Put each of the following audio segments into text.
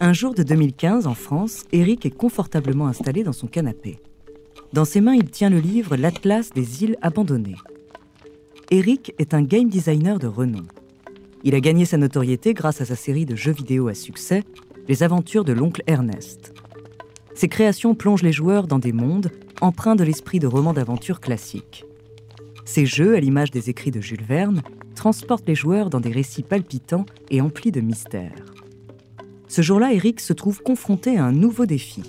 Un jour de 2015, en France, Eric est confortablement installé dans son canapé. Dans ses mains, il tient le livre L'Atlas des îles abandonnées. Eric est un game designer de renom. Il a gagné sa notoriété grâce à sa série de jeux vidéo à succès, Les aventures de l'oncle Ernest. Ses créations plongent les joueurs dans des mondes empreints de l'esprit de romans d'aventure classiques. Ces jeux, à l'image des écrits de Jules Verne, transportent les joueurs dans des récits palpitants et emplis de mystères. Ce jour-là, Eric se trouve confronté à un nouveau défi.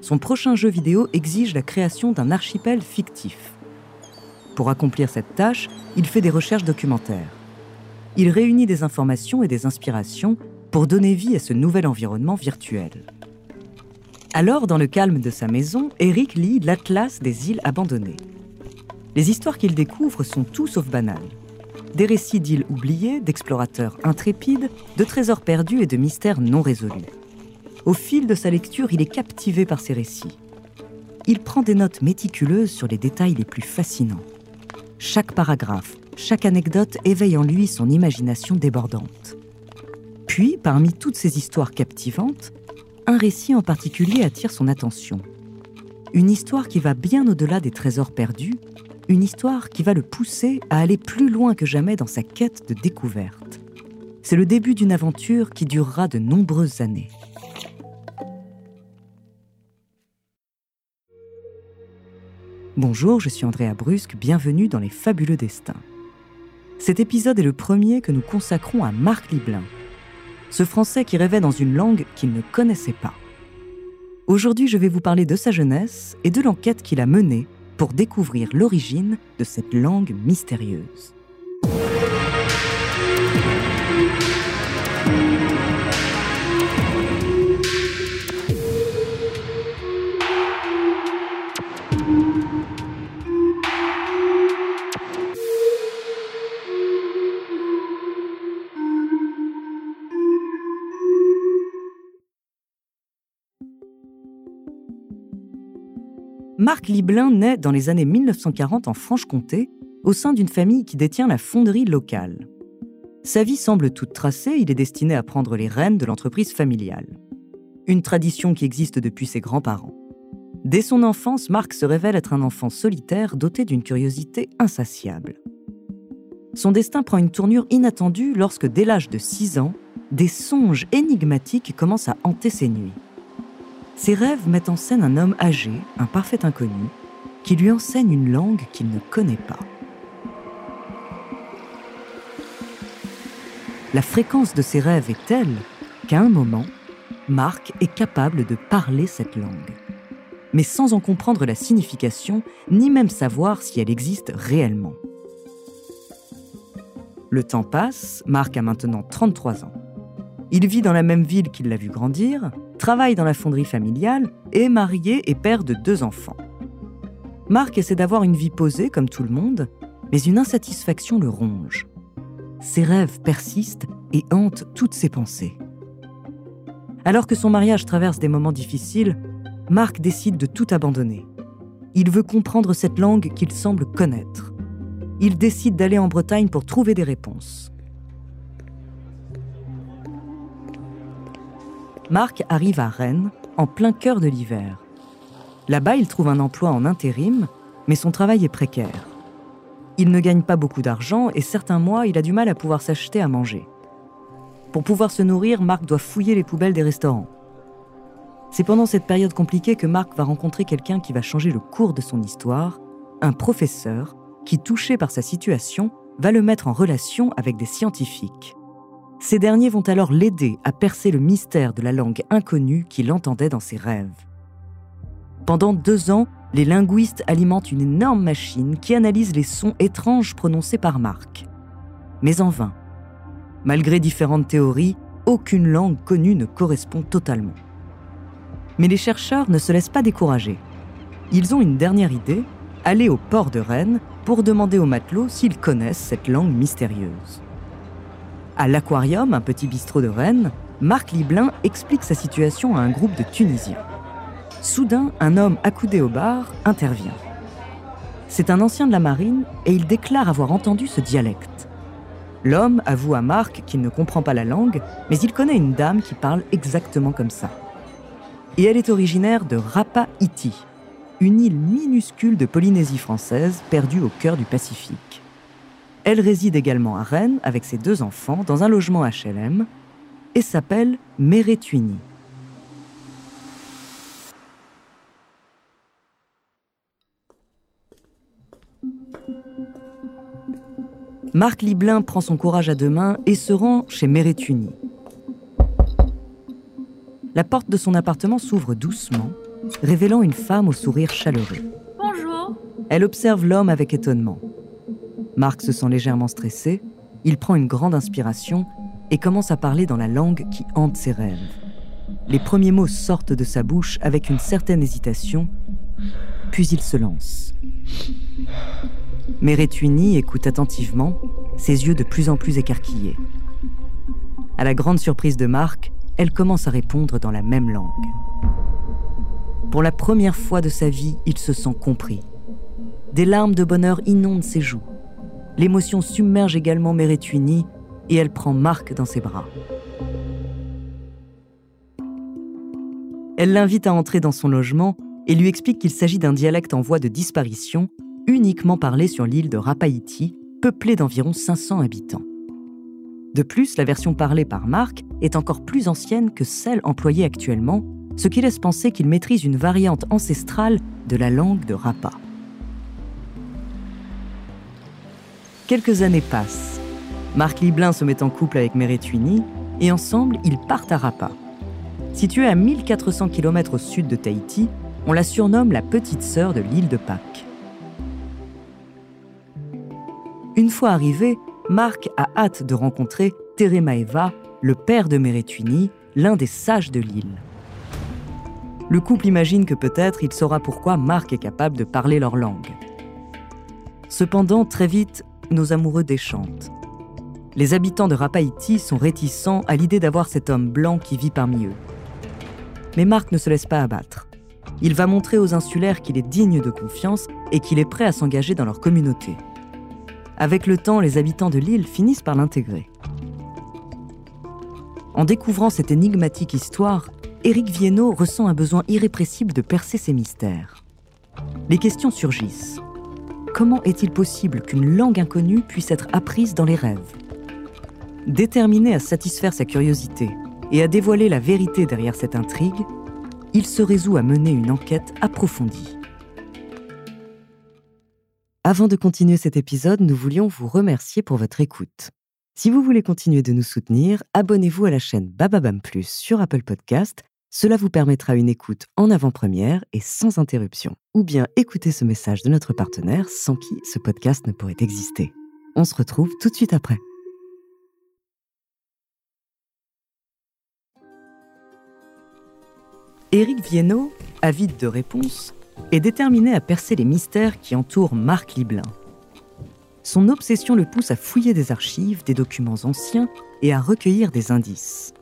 Son prochain jeu vidéo exige la création d'un archipel fictif. Pour accomplir cette tâche, il fait des recherches documentaires. Il réunit des informations et des inspirations pour donner vie à ce nouvel environnement virtuel. Alors, dans le calme de sa maison, Eric lit l'Atlas des îles abandonnées. Les histoires qu'il découvre sont tout sauf banales. Des récits d'îles oubliées, d'explorateurs intrépides, de trésors perdus et de mystères non résolus. Au fil de sa lecture, il est captivé par ces récits. Il prend des notes méticuleuses sur les détails les plus fascinants. Chaque paragraphe, chaque anecdote éveille en lui son imagination débordante. Puis, parmi toutes ces histoires captivantes, un récit en particulier attire son attention. Une histoire qui va bien au-delà des trésors perdus une histoire qui va le pousser à aller plus loin que jamais dans sa quête de découverte. C'est le début d'une aventure qui durera de nombreuses années. Bonjour, je suis Andrea Brusque, bienvenue dans Les Fabuleux Destins. Cet épisode est le premier que nous consacrons à Marc Liblin, ce Français qui rêvait dans une langue qu'il ne connaissait pas. Aujourd'hui, je vais vous parler de sa jeunesse et de l'enquête qu'il a menée pour découvrir l'origine de cette langue mystérieuse. Marc Liblin naît dans les années 1940 en Franche-Comté, au sein d'une famille qui détient la fonderie locale. Sa vie semble toute tracée, il est destiné à prendre les rênes de l'entreprise familiale. Une tradition qui existe depuis ses grands-parents. Dès son enfance, Marc se révèle être un enfant solitaire doté d'une curiosité insatiable. Son destin prend une tournure inattendue lorsque, dès l'âge de 6 ans, des songes énigmatiques commencent à hanter ses nuits. Ses rêves mettent en scène un homme âgé, un parfait inconnu, qui lui enseigne une langue qu'il ne connaît pas. La fréquence de ses rêves est telle qu'à un moment, Marc est capable de parler cette langue, mais sans en comprendre la signification, ni même savoir si elle existe réellement. Le temps passe, Marc a maintenant 33 ans. Il vit dans la même ville qu'il l'a vu grandir, travaille dans la fonderie familiale, est marié et père de deux enfants. Marc essaie d'avoir une vie posée comme tout le monde, mais une insatisfaction le ronge. Ses rêves persistent et hantent toutes ses pensées. Alors que son mariage traverse des moments difficiles, Marc décide de tout abandonner. Il veut comprendre cette langue qu'il semble connaître. Il décide d'aller en Bretagne pour trouver des réponses. Marc arrive à Rennes en plein cœur de l'hiver. Là-bas, il trouve un emploi en intérim, mais son travail est précaire. Il ne gagne pas beaucoup d'argent et certains mois, il a du mal à pouvoir s'acheter à manger. Pour pouvoir se nourrir, Marc doit fouiller les poubelles des restaurants. C'est pendant cette période compliquée que Marc va rencontrer quelqu'un qui va changer le cours de son histoire, un professeur qui, touché par sa situation, va le mettre en relation avec des scientifiques. Ces derniers vont alors l'aider à percer le mystère de la langue inconnue qu'il entendait dans ses rêves. Pendant deux ans, les linguistes alimentent une énorme machine qui analyse les sons étranges prononcés par Marc. Mais en vain. Malgré différentes théories, aucune langue connue ne correspond totalement. Mais les chercheurs ne se laissent pas décourager. Ils ont une dernière idée, aller au port de Rennes pour demander aux matelots s'ils connaissent cette langue mystérieuse. À l'Aquarium, un petit bistrot de Rennes, Marc Liblin explique sa situation à un groupe de Tunisiens. Soudain, un homme accoudé au bar intervient. C'est un ancien de la marine et il déclare avoir entendu ce dialecte. L'homme avoue à Marc qu'il ne comprend pas la langue, mais il connaît une dame qui parle exactement comme ça. Et elle est originaire de Rapa Iti, une île minuscule de Polynésie française perdue au cœur du Pacifique. Elle réside également à Rennes avec ses deux enfants dans un logement HLM et s'appelle Meretuini. Marc Liblin prend son courage à deux mains et se rend chez Meretuni. La porte de son appartement s'ouvre doucement, révélant une femme au sourire chaleureux. Bonjour. Elle observe l'homme avec étonnement. Marc se sent légèrement stressé, il prend une grande inspiration et commence à parler dans la langue qui hante ses rêves. Les premiers mots sortent de sa bouche avec une certaine hésitation, puis il se lance. Meretuni écoute attentivement, ses yeux de plus en plus écarquillés. À la grande surprise de Marc, elle commence à répondre dans la même langue. Pour la première fois de sa vie, il se sent compris. Des larmes de bonheur inondent ses joues. L'émotion submerge également Meretuni et elle prend Marc dans ses bras. Elle l'invite à entrer dans son logement et lui explique qu'il s'agit d'un dialecte en voie de disparition, uniquement parlé sur l'île de Rapaïti, peuplée d'environ 500 habitants. De plus, la version parlée par Marc est encore plus ancienne que celle employée actuellement, ce qui laisse penser qu'il maîtrise une variante ancestrale de la langue de Rapa. Quelques années passent. Marc Liblin se met en couple avec Meretuni et ensemble, ils partent à Rapa. Située à 1400 km au sud de Tahiti, on la surnomme la petite sœur de l'île de Pâques. Une fois arrivé, Marc a hâte de rencontrer Teremaeva, le père de Meretuni, l'un des sages de l'île. Le couple imagine que peut-être il saura pourquoi Marc est capable de parler leur langue. Cependant, très vite, nos amoureux déchantent. Les habitants de Rapaïti sont réticents à l'idée d'avoir cet homme blanc qui vit parmi eux. Mais Marc ne se laisse pas abattre. Il va montrer aux insulaires qu'il est digne de confiance et qu'il est prêt à s'engager dans leur communauté. Avec le temps, les habitants de l'île finissent par l'intégrer. En découvrant cette énigmatique histoire, Éric Viennot ressent un besoin irrépressible de percer ses mystères. Les questions surgissent. Comment est-il possible qu'une langue inconnue puisse être apprise dans les rêves? Déterminé à satisfaire sa curiosité et à dévoiler la vérité derrière cette intrigue, il se résout à mener une enquête approfondie. Avant de continuer cet épisode, nous voulions vous remercier pour votre écoute. Si vous voulez continuer de nous soutenir, abonnez-vous à la chaîne Bababam Plus sur Apple Podcast. Cela vous permettra une écoute en avant-première et sans interruption. Ou bien écouter ce message de notre partenaire sans qui ce podcast ne pourrait exister. On se retrouve tout de suite après. Éric Viennot, avide de réponses, est déterminé à percer les mystères qui entourent Marc Liblin. Son obsession le pousse à fouiller des archives, des documents anciens et à recueillir des indices.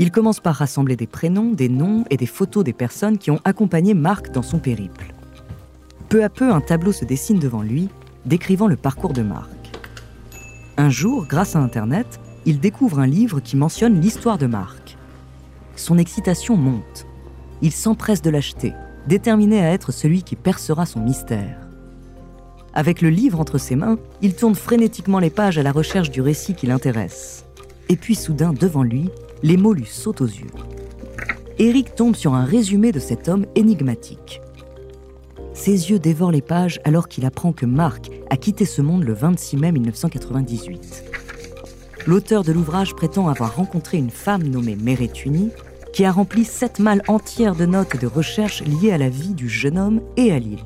Il commence par rassembler des prénoms, des noms et des photos des personnes qui ont accompagné Marc dans son périple. Peu à peu, un tableau se dessine devant lui, décrivant le parcours de Marc. Un jour, grâce à Internet, il découvre un livre qui mentionne l'histoire de Marc. Son excitation monte il s'empresse de l'acheter déterminé à être celui qui percera son mystère. Avec le livre entre ses mains, il tourne frénétiquement les pages à la recherche du récit qui l'intéresse. Et puis soudain, devant lui, les mots lui sautent aux yeux. Eric tombe sur un résumé de cet homme énigmatique. Ses yeux dévorent les pages alors qu'il apprend que Marc a quitté ce monde le 26 mai 1998. L'auteur de l'ouvrage prétend avoir rencontré une femme nommée Mérétuni qui a rempli sept malles entières de notes et de recherches liées à la vie du jeune homme et à l'île.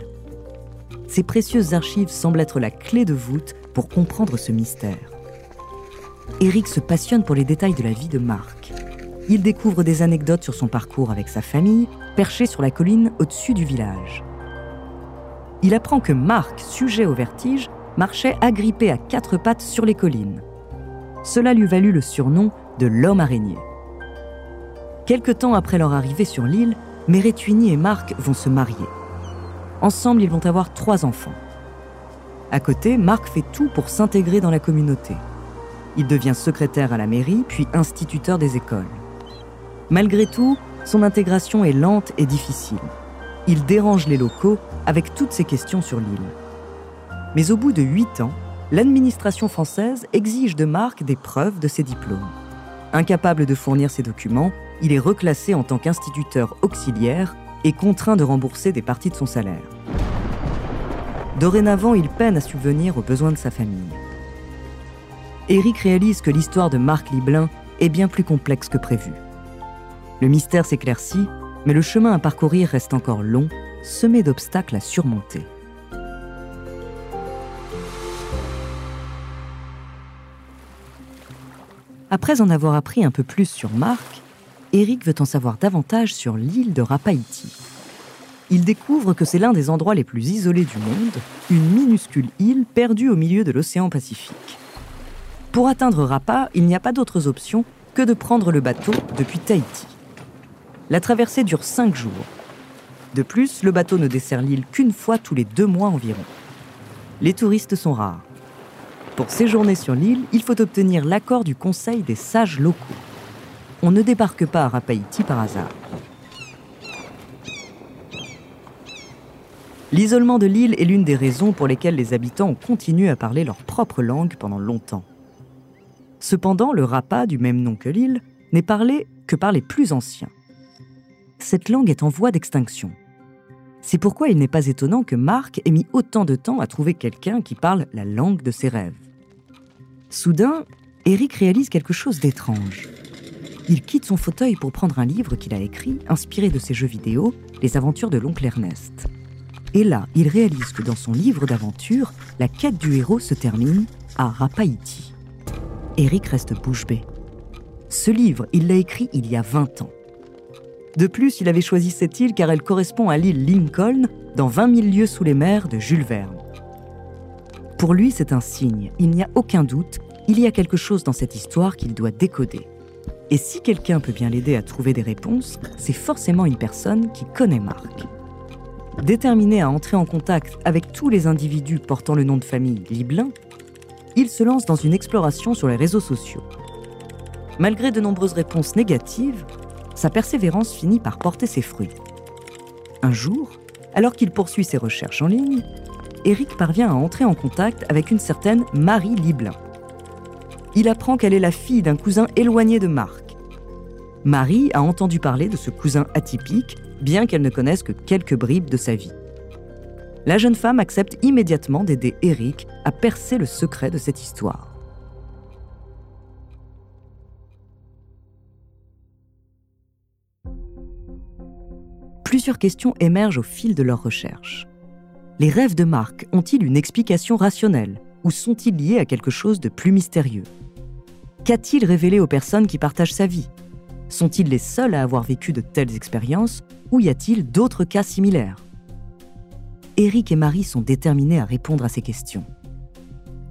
Ces précieuses archives semblent être la clé de voûte pour comprendre ce mystère. Eric se passionne pour les détails de la vie de Marc. Il découvre des anecdotes sur son parcours avec sa famille, perché sur la colline au-dessus du village. Il apprend que Marc, sujet au vertige, marchait agrippé à quatre pattes sur les collines. Cela lui valut le surnom de l'homme araignée. Quelque temps après leur arrivée sur l'île, Mérétuini et Marc vont se marier. Ensemble, ils vont avoir trois enfants. À côté, Marc fait tout pour s'intégrer dans la communauté. Il devient secrétaire à la mairie, puis instituteur des écoles. Malgré tout, son intégration est lente et difficile. Il dérange les locaux avec toutes ces questions sur l'île. Mais au bout de huit ans, l'administration française exige de Marc des preuves de ses diplômes. Incapable de fournir ses documents, il est reclassé en tant qu'instituteur auxiliaire et contraint de rembourser des parties de son salaire. Dorénavant, il peine à subvenir aux besoins de sa famille. Éric réalise que l'histoire de Marc Liblin est bien plus complexe que prévu. Le mystère s'éclaircit, mais le chemin à parcourir reste encore long, semé d'obstacles à surmonter. Après en avoir appris un peu plus sur Marc, Eric veut en savoir davantage sur l'île de Rapaïti. Il découvre que c'est l'un des endroits les plus isolés du monde, une minuscule île perdue au milieu de l'océan Pacifique. Pour atteindre Rapa, il n'y a pas d'autres options que de prendre le bateau depuis Tahiti. La traversée dure cinq jours. De plus, le bateau ne dessert l'île qu'une fois tous les deux mois environ. Les touristes sont rares. Pour séjourner sur l'île, il faut obtenir l'accord du Conseil des sages locaux on ne débarque pas à Rapaïti par hasard. L'isolement de l'île est l'une des raisons pour lesquelles les habitants ont continué à parler leur propre langue pendant longtemps. Cependant, le rapa, du même nom que l'île, n'est parlé que par les plus anciens. Cette langue est en voie d'extinction. C'est pourquoi il n'est pas étonnant que Marc ait mis autant de temps à trouver quelqu'un qui parle la langue de ses rêves. Soudain, Eric réalise quelque chose d'étrange il quitte son fauteuil pour prendre un livre qu'il a écrit, inspiré de ses jeux vidéo, Les aventures de l'oncle Ernest. Et là, il réalise que dans son livre d'aventure, la quête du héros se termine à Rapaïti. Eric reste bouche bée. Ce livre, il l'a écrit il y a 20 ans. De plus, il avait choisi cette île car elle correspond à l'île Lincoln dans 20 000 lieues sous les mers de Jules Verne. Pour lui, c'est un signe, il n'y a aucun doute, il y a quelque chose dans cette histoire qu'il doit décoder. Et si quelqu'un peut bien l'aider à trouver des réponses, c'est forcément une personne qui connaît Marc. Déterminé à entrer en contact avec tous les individus portant le nom de famille Liblin, il se lance dans une exploration sur les réseaux sociaux. Malgré de nombreuses réponses négatives, sa persévérance finit par porter ses fruits. Un jour, alors qu'il poursuit ses recherches en ligne, Eric parvient à entrer en contact avec une certaine Marie Liblin. Il apprend qu'elle est la fille d'un cousin éloigné de Marc Marie a entendu parler de ce cousin atypique, bien qu'elle ne connaisse que quelques bribes de sa vie. La jeune femme accepte immédiatement d'aider Eric à percer le secret de cette histoire. Plusieurs questions émergent au fil de leurs recherches. Les rêves de Marc ont-ils une explication rationnelle ou sont-ils liés à quelque chose de plus mystérieux? Qu'a-t-il révélé aux personnes qui partagent sa vie? Sont-ils les seuls à avoir vécu de telles expériences ou y a-t-il d'autres cas similaires? Eric et Marie sont déterminés à répondre à ces questions.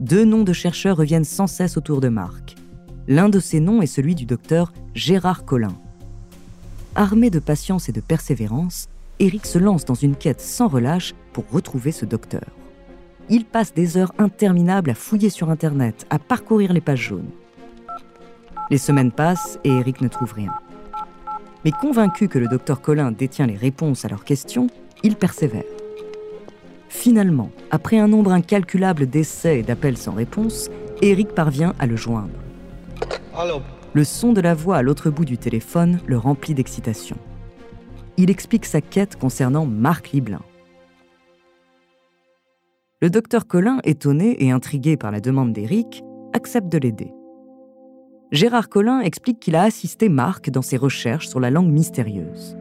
Deux noms de chercheurs reviennent sans cesse autour de Marc. L'un de ces noms est celui du docteur Gérard Collin. Armé de patience et de persévérance, Eric se lance dans une quête sans relâche pour retrouver ce docteur. Il passe des heures interminables à fouiller sur Internet, à parcourir les pages jaunes. Les semaines passent et Eric ne trouve rien. Mais convaincu que le docteur Colin détient les réponses à leurs questions, il persévère. Finalement, après un nombre incalculable d'essais et d'appels sans réponse, Eric parvient à le joindre. Le son de la voix à l'autre bout du téléphone le remplit d'excitation. Il explique sa quête concernant Marc Liblin. Le docteur Colin, étonné et intrigué par la demande d'Eric, accepte de l'aider. Gérard Collin explique qu'il a assisté Marc dans ses recherches sur la langue mystérieuse.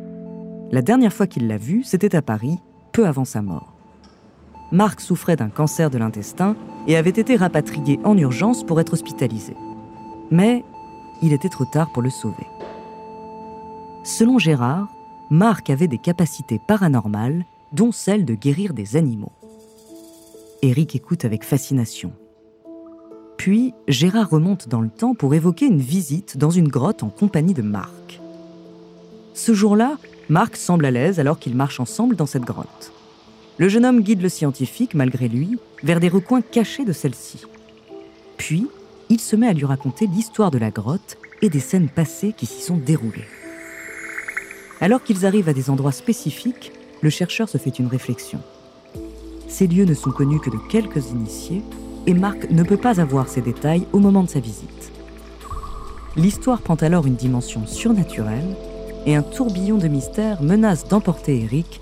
La dernière fois qu'il l'a vu, c'était à Paris, peu avant sa mort. Marc souffrait d'un cancer de l'intestin et avait été rapatrié en urgence pour être hospitalisé. Mais il était trop tard pour le sauver. Selon Gérard, Marc avait des capacités paranormales, dont celle de guérir des animaux. Eric écoute avec fascination. Puis, Gérard remonte dans le temps pour évoquer une visite dans une grotte en compagnie de Marc. Ce jour-là, Marc semble à l'aise alors qu'ils marchent ensemble dans cette grotte. Le jeune homme guide le scientifique, malgré lui, vers des recoins cachés de celle-ci. Puis, il se met à lui raconter l'histoire de la grotte et des scènes passées qui s'y sont déroulées. Alors qu'ils arrivent à des endroits spécifiques, le chercheur se fait une réflexion. Ces lieux ne sont connus que de quelques initiés et Marc ne peut pas avoir ces détails au moment de sa visite. L'histoire prend alors une dimension surnaturelle et un tourbillon de mystère menace d'emporter Eric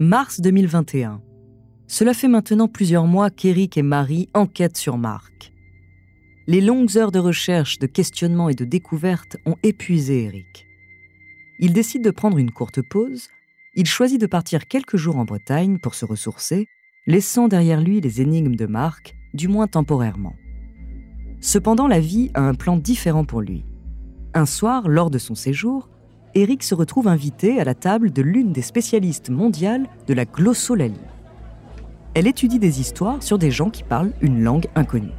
Mars 2021. Cela fait maintenant plusieurs mois qu'Eric et Marie enquêtent sur Marc. Les longues heures de recherche, de questionnement et de découverte ont épuisé Eric. Il décide de prendre une courte pause. Il choisit de partir quelques jours en Bretagne pour se ressourcer, laissant derrière lui les énigmes de Marc, du moins temporairement. Cependant, la vie a un plan différent pour lui. Un soir, lors de son séjour, Eric se retrouve invité à la table de l'une des spécialistes mondiales de la glossolalie. Elle étudie des histoires sur des gens qui parlent une langue inconnue.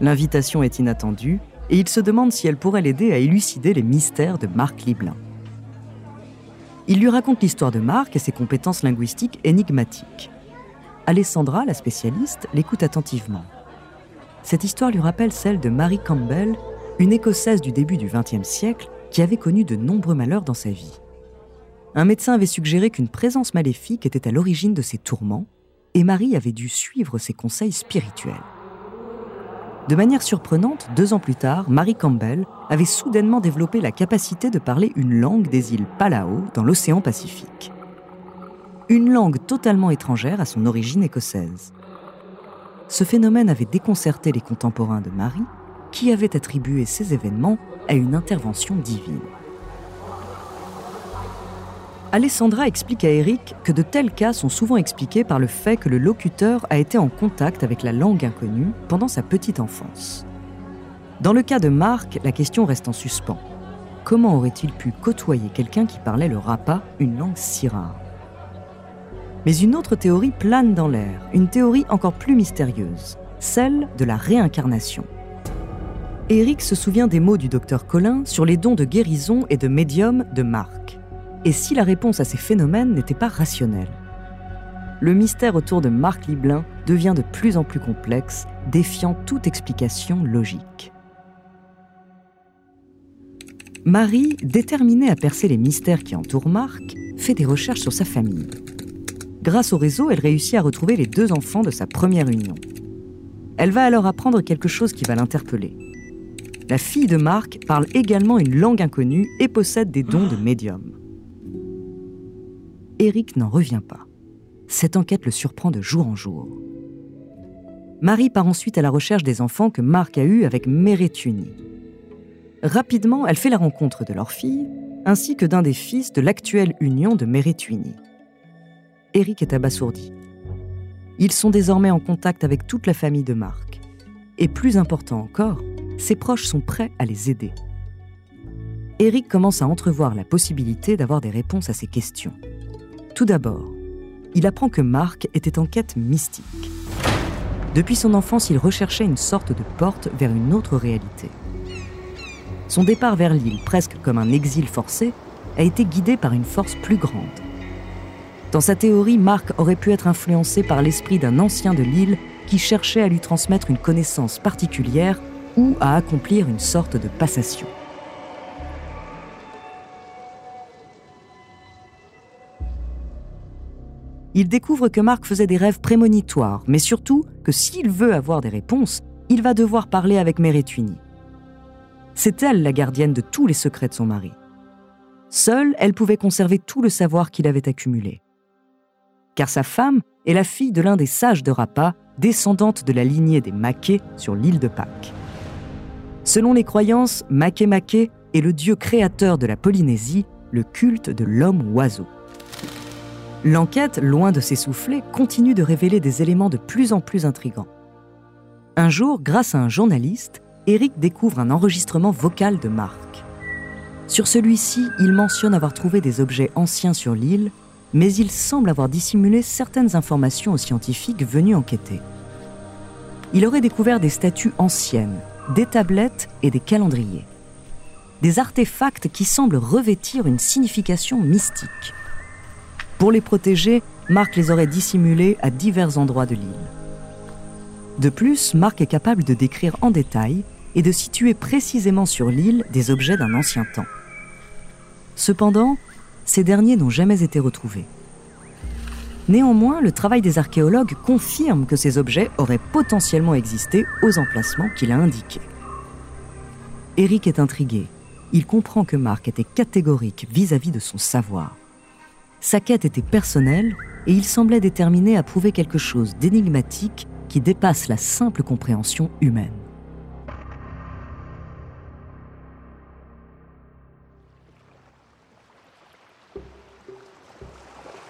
L'invitation est inattendue et il se demande si elle pourrait l'aider à élucider les mystères de Marc Liblin. Il lui raconte l'histoire de Marc et ses compétences linguistiques énigmatiques. Alessandra, la spécialiste, l'écoute attentivement. Cette histoire lui rappelle celle de Mary Campbell, une Écossaise du début du XXe siècle qui avait connu de nombreux malheurs dans sa vie. Un médecin avait suggéré qu'une présence maléfique était à l'origine de ses tourments, et Marie avait dû suivre ses conseils spirituels. De manière surprenante, deux ans plus tard, Marie Campbell avait soudainement développé la capacité de parler une langue des îles Palau dans l'océan Pacifique. Une langue totalement étrangère à son origine écossaise. Ce phénomène avait déconcerté les contemporains de Marie, qui avaient attribué ces événements à une intervention divine. Alessandra explique à Eric que de tels cas sont souvent expliqués par le fait que le locuteur a été en contact avec la langue inconnue pendant sa petite enfance. Dans le cas de Marc, la question reste en suspens. Comment aurait-il pu côtoyer quelqu'un qui parlait le rapa, une langue si rare? Mais une autre théorie plane dans l'air, une théorie encore plus mystérieuse, celle de la réincarnation. Eric se souvient des mots du docteur Colin sur les dons de guérison et de médium de Marc et si la réponse à ces phénomènes n'était pas rationnelle? Le mystère autour de Marc Liblin devient de plus en plus complexe, défiant toute explication logique. Marie, déterminée à percer les mystères qui entourent Marc, fait des recherches sur sa famille. Grâce au réseau, elle réussit à retrouver les deux enfants de sa première union. Elle va alors apprendre quelque chose qui va l'interpeller. La fille de Marc parle également une langue inconnue et possède des dons de médium. Eric n'en revient pas. Cette enquête le surprend de jour en jour. Marie part ensuite à la recherche des enfants que Marc a eus avec Mérétuni. Rapidement, elle fait la rencontre de leur fille, ainsi que d'un des fils de l'actuelle union de Mérétuni. Eric est abasourdi. Ils sont désormais en contact avec toute la famille de Marc. Et plus important encore, ses proches sont prêts à les aider. Eric commence à entrevoir la possibilité d'avoir des réponses à ses questions. Tout d'abord, il apprend que Marc était en quête mystique. Depuis son enfance, il recherchait une sorte de porte vers une autre réalité. Son départ vers l'île, presque comme un exil forcé, a été guidé par une force plus grande. Dans sa théorie, Marc aurait pu être influencé par l'esprit d'un ancien de l'île qui cherchait à lui transmettre une connaissance particulière ou à accomplir une sorte de passation. Il découvre que Marc faisait des rêves prémonitoires, mais surtout que s'il veut avoir des réponses, il va devoir parler avec Mérétuini. C'est elle la gardienne de tous les secrets de son mari. Seule, elle pouvait conserver tout le savoir qu'il avait accumulé. Car sa femme est la fille de l'un des sages de Rapa, descendante de la lignée des Maquet sur l'île de Pâques. Selon les croyances, Makemake est le dieu créateur de la Polynésie, le culte de l'homme-oiseau. L'enquête, loin de s'essouffler, continue de révéler des éléments de plus en plus intrigants. Un jour, grâce à un journaliste, Eric découvre un enregistrement vocal de Marc. Sur celui-ci, il mentionne avoir trouvé des objets anciens sur l'île, mais il semble avoir dissimulé certaines informations aux scientifiques venus enquêter. Il aurait découvert des statues anciennes, des tablettes et des calendriers. Des artefacts qui semblent revêtir une signification mystique. Pour les protéger, Marc les aurait dissimulés à divers endroits de l'île. De plus, Marc est capable de décrire en détail et de situer précisément sur l'île des objets d'un ancien temps. Cependant, ces derniers n'ont jamais été retrouvés. Néanmoins, le travail des archéologues confirme que ces objets auraient potentiellement existé aux emplacements qu'il a indiqués. Eric est intrigué. Il comprend que Marc était catégorique vis-à-vis de son savoir. Sa quête était personnelle et il semblait déterminé à prouver quelque chose d'énigmatique qui dépasse la simple compréhension humaine.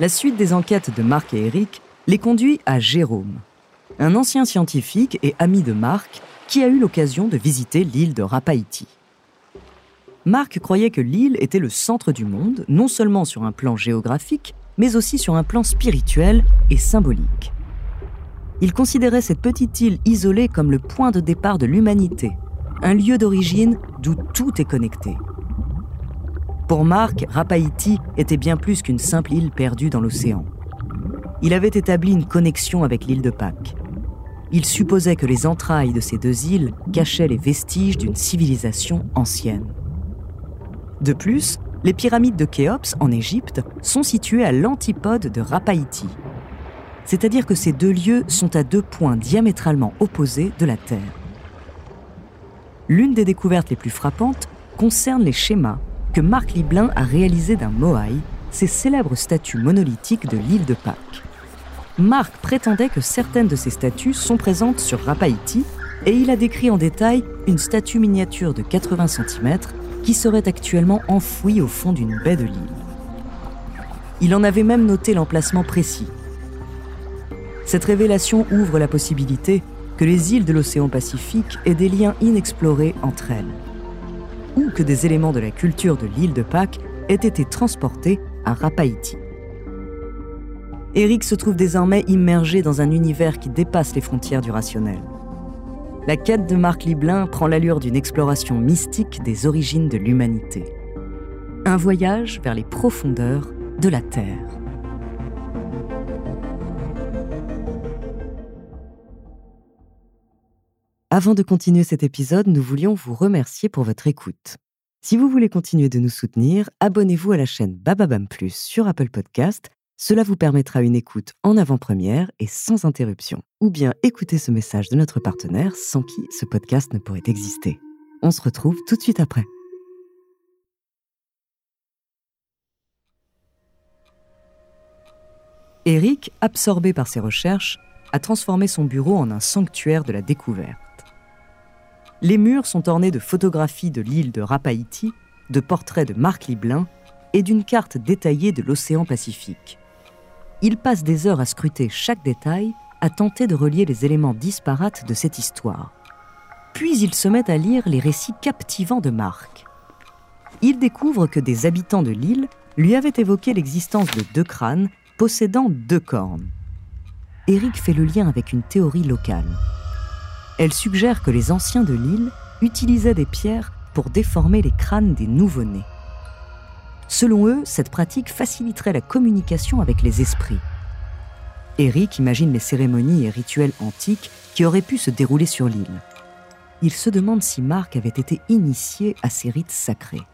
La suite des enquêtes de Marc et Eric les conduit à Jérôme, un ancien scientifique et ami de Marc qui a eu l'occasion de visiter l'île de Rapaïti. Marc croyait que l'île était le centre du monde, non seulement sur un plan géographique, mais aussi sur un plan spirituel et symbolique. Il considérait cette petite île isolée comme le point de départ de l'humanité, un lieu d'origine d'où tout est connecté. Pour Marc, Rapaïti était bien plus qu'une simple île perdue dans l'océan. Il avait établi une connexion avec l'île de Pâques. Il supposait que les entrailles de ces deux îles cachaient les vestiges d'une civilisation ancienne. De plus, les pyramides de Khéops en Égypte sont situées à l'antipode de Rapaïti. C'est-à-dire que ces deux lieux sont à deux points diamétralement opposés de la Terre. L'une des découvertes les plus frappantes concerne les schémas que Marc Liblin a réalisé d'un moai, ces célèbres statues monolithiques de l'île de Pâques. Marc prétendait que certaines de ces statues sont présentes sur Rapaïti et il a décrit en détail une statue miniature de 80 cm qui serait actuellement enfouie au fond d'une baie de l'île. Il en avait même noté l'emplacement précis. Cette révélation ouvre la possibilité que les îles de l'océan Pacifique aient des liens inexplorés entre elles ou que des éléments de la culture de l'île de Pâques aient été transportés à Rapaïti. Eric se trouve désormais immergé dans un univers qui dépasse les frontières du rationnel. La quête de Marc Liblin prend l'allure d'une exploration mystique des origines de l'humanité. Un voyage vers les profondeurs de la Terre. Avant de continuer cet épisode, nous voulions vous remercier pour votre écoute. Si vous voulez continuer de nous soutenir, abonnez-vous à la chaîne Bababam Plus sur Apple Podcast. Cela vous permettra une écoute en avant-première et sans interruption. Ou bien écoutez ce message de notre partenaire sans qui ce podcast ne pourrait exister. On se retrouve tout de suite après. Eric, absorbé par ses recherches, a transformé son bureau en un sanctuaire de la découverte. Les murs sont ornés de photographies de l'île de Rapaïti, de portraits de Marc Liblin et d'une carte détaillée de l'océan Pacifique. Il passe des heures à scruter chaque détail, à tenter de relier les éléments disparates de cette histoire. Puis il se met à lire les récits captivants de Marc. il découvre que des habitants de l'île lui avaient évoqué l'existence de deux crânes possédant deux cornes. Eric fait le lien avec une théorie locale. Elle suggère que les anciens de l'île utilisaient des pierres pour déformer les crânes des nouveau-nés. Selon eux, cette pratique faciliterait la communication avec les esprits. Eric imagine les cérémonies et rituels antiques qui auraient pu se dérouler sur l'île. Il se demande si Marc avait été initié à ces rites sacrés.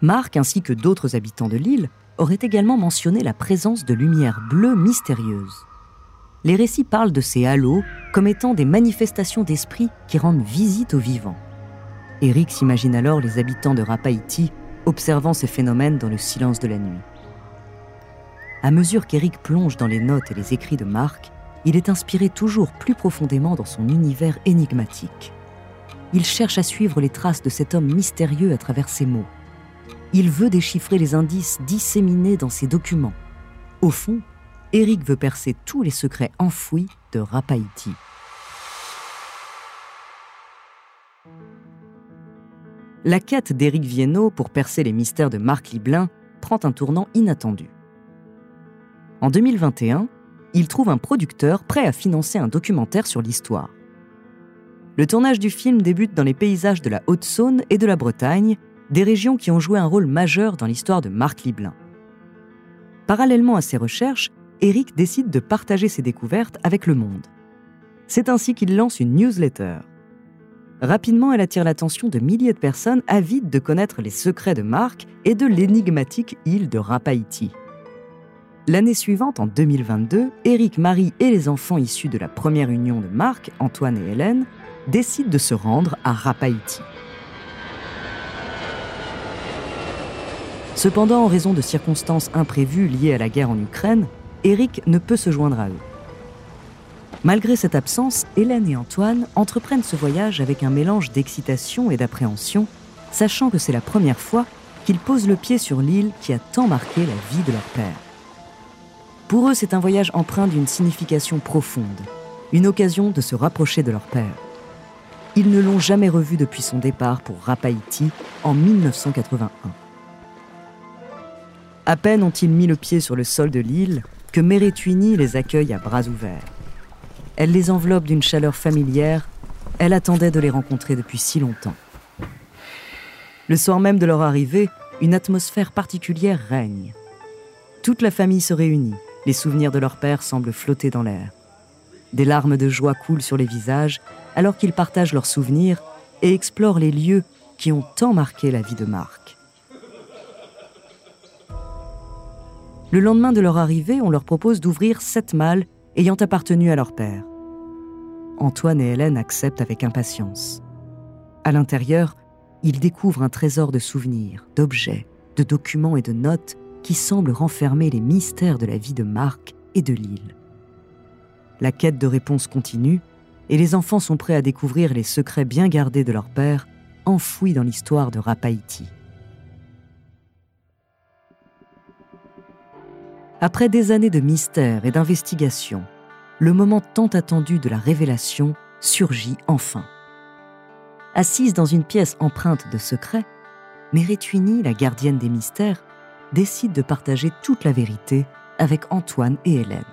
Marc, ainsi que d'autres habitants de l'île, auraient également mentionné la présence de lumières bleues mystérieuses. Les récits parlent de ces halos comme étant des manifestations d'esprit qui rendent visite aux vivants. Eric s'imagine alors les habitants de Rapaïti observant ces phénomènes dans le silence de la nuit. À mesure qu'Eric plonge dans les notes et les écrits de Marc, il est inspiré toujours plus profondément dans son univers énigmatique. Il cherche à suivre les traces de cet homme mystérieux à travers ses mots. Il veut déchiffrer les indices disséminés dans ses documents. Au fond, Eric veut percer tous les secrets enfouis de Rapaïti. La quête d'Éric Viennot pour percer les mystères de Marc Liblin prend un tournant inattendu. En 2021, il trouve un producteur prêt à financer un documentaire sur l'histoire. Le tournage du film débute dans les paysages de la Haute-Saône et de la Bretagne, des régions qui ont joué un rôle majeur dans l'histoire de Marc Liblin. Parallèlement à ses recherches, Eric décide de partager ses découvertes avec le monde. C'est ainsi qu'il lance une newsletter. Rapidement, elle attire l'attention de milliers de personnes avides de connaître les secrets de Marc et de l'énigmatique île de Rapaïti. L'année suivante, en 2022, Éric, Marie et les enfants issus de la première union de Marc, Antoine et Hélène, décident de se rendre à Rapaïti. Cependant, en raison de circonstances imprévues liées à la guerre en Ukraine, Éric ne peut se joindre à eux. Malgré cette absence, Hélène et Antoine entreprennent ce voyage avec un mélange d'excitation et d'appréhension, sachant que c'est la première fois qu'ils posent le pied sur l'île qui a tant marqué la vie de leur père. Pour eux, c'est un voyage empreint d'une signification profonde, une occasion de se rapprocher de leur père. Ils ne l'ont jamais revu depuis son départ pour Rapaïti en 1981. À peine ont-ils mis le pied sur le sol de l'île que Meretwini les accueille à bras ouverts. Elle les enveloppe d'une chaleur familière, elle attendait de les rencontrer depuis si longtemps. Le soir même de leur arrivée, une atmosphère particulière règne. Toute la famille se réunit, les souvenirs de leur père semblent flotter dans l'air. Des larmes de joie coulent sur les visages alors qu'ils partagent leurs souvenirs et explorent les lieux qui ont tant marqué la vie de Marc. Le lendemain de leur arrivée, on leur propose d'ouvrir sept malles ayant appartenu à leur père. Antoine et Hélène acceptent avec impatience. À l'intérieur, ils découvrent un trésor de souvenirs, d'objets, de documents et de notes qui semble renfermer les mystères de la vie de Marc et de l'île. La quête de réponses continue et les enfants sont prêts à découvrir les secrets bien gardés de leur père, enfouis dans l'histoire de Rapaïti. Après des années de mystère et d'investigation, le moment tant attendu de la révélation surgit enfin. Assise dans une pièce empreinte de secrets, Meretwini, la gardienne des mystères, décide de partager toute la vérité avec Antoine et Hélène.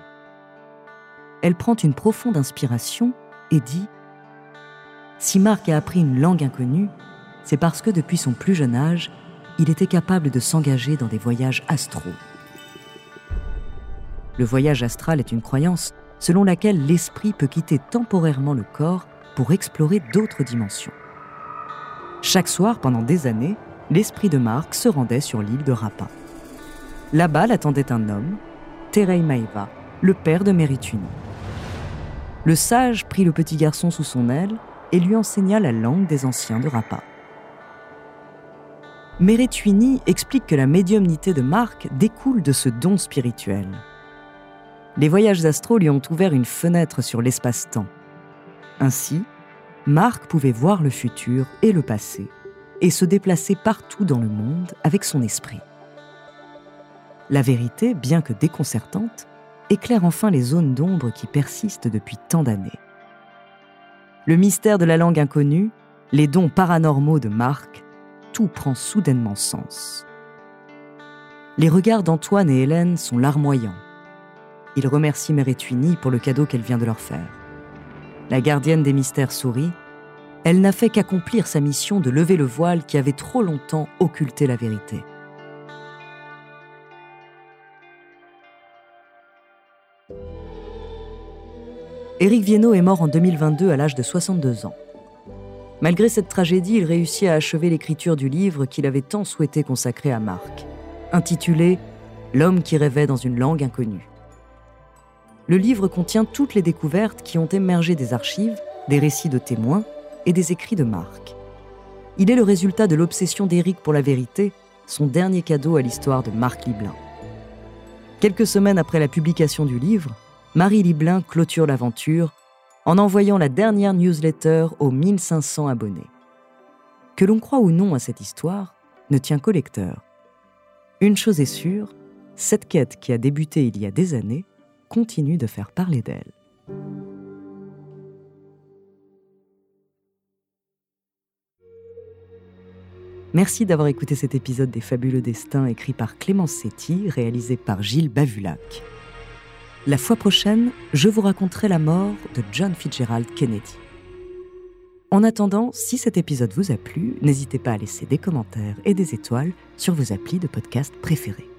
Elle prend une profonde inspiration et dit Si Marc a appris une langue inconnue, c'est parce que depuis son plus jeune âge, il était capable de s'engager dans des voyages astraux. Le voyage astral est une croyance selon laquelle l'esprit peut quitter temporairement le corps pour explorer d'autres dimensions. Chaque soir, pendant des années, l'esprit de Marc se rendait sur l'île de Rapa. Là-bas l'attendait un homme, Terei Maeva, le père de Merituni. Le sage prit le petit garçon sous son aile et lui enseigna la langue des anciens de Rapa. Merituni explique que la médiumnité de Marc découle de ce don spirituel. Les voyages astraux lui ont ouvert une fenêtre sur l'espace-temps. Ainsi, Marc pouvait voir le futur et le passé et se déplacer partout dans le monde avec son esprit. La vérité, bien que déconcertante, éclaire enfin les zones d'ombre qui persistent depuis tant d'années. Le mystère de la langue inconnue, les dons paranormaux de Marc, tout prend soudainement sens. Les regards d'Antoine et Hélène sont larmoyants. Ils remercient Mère Etwini pour le cadeau qu'elle vient de leur faire. La gardienne des mystères sourit. Elle n'a fait qu'accomplir sa mission de lever le voile qui avait trop longtemps occulté la vérité. Éric Viennot est mort en 2022 à l'âge de 62 ans. Malgré cette tragédie, il réussit à achever l'écriture du livre qu'il avait tant souhaité consacrer à Marc, intitulé L'homme qui rêvait dans une langue inconnue. Le livre contient toutes les découvertes qui ont émergé des archives, des récits de témoins et des écrits de Marc. Il est le résultat de l'obsession d'Éric pour la vérité, son dernier cadeau à l'histoire de Marc Liblin. Quelques semaines après la publication du livre, Marie Liblin clôture l'aventure en envoyant la dernière newsletter aux 1500 abonnés. Que l'on croit ou non à cette histoire ne tient qu'au lecteur. Une chose est sûre, cette quête qui a débuté il y a des années continue de faire parler d'elle. Merci d'avoir écouté cet épisode des Fabuleux Destins écrit par Clémence Setti, réalisé par Gilles Bavulac. La fois prochaine, je vous raconterai la mort de John Fitzgerald Kennedy. En attendant, si cet épisode vous a plu, n'hésitez pas à laisser des commentaires et des étoiles sur vos applis de podcast préférés.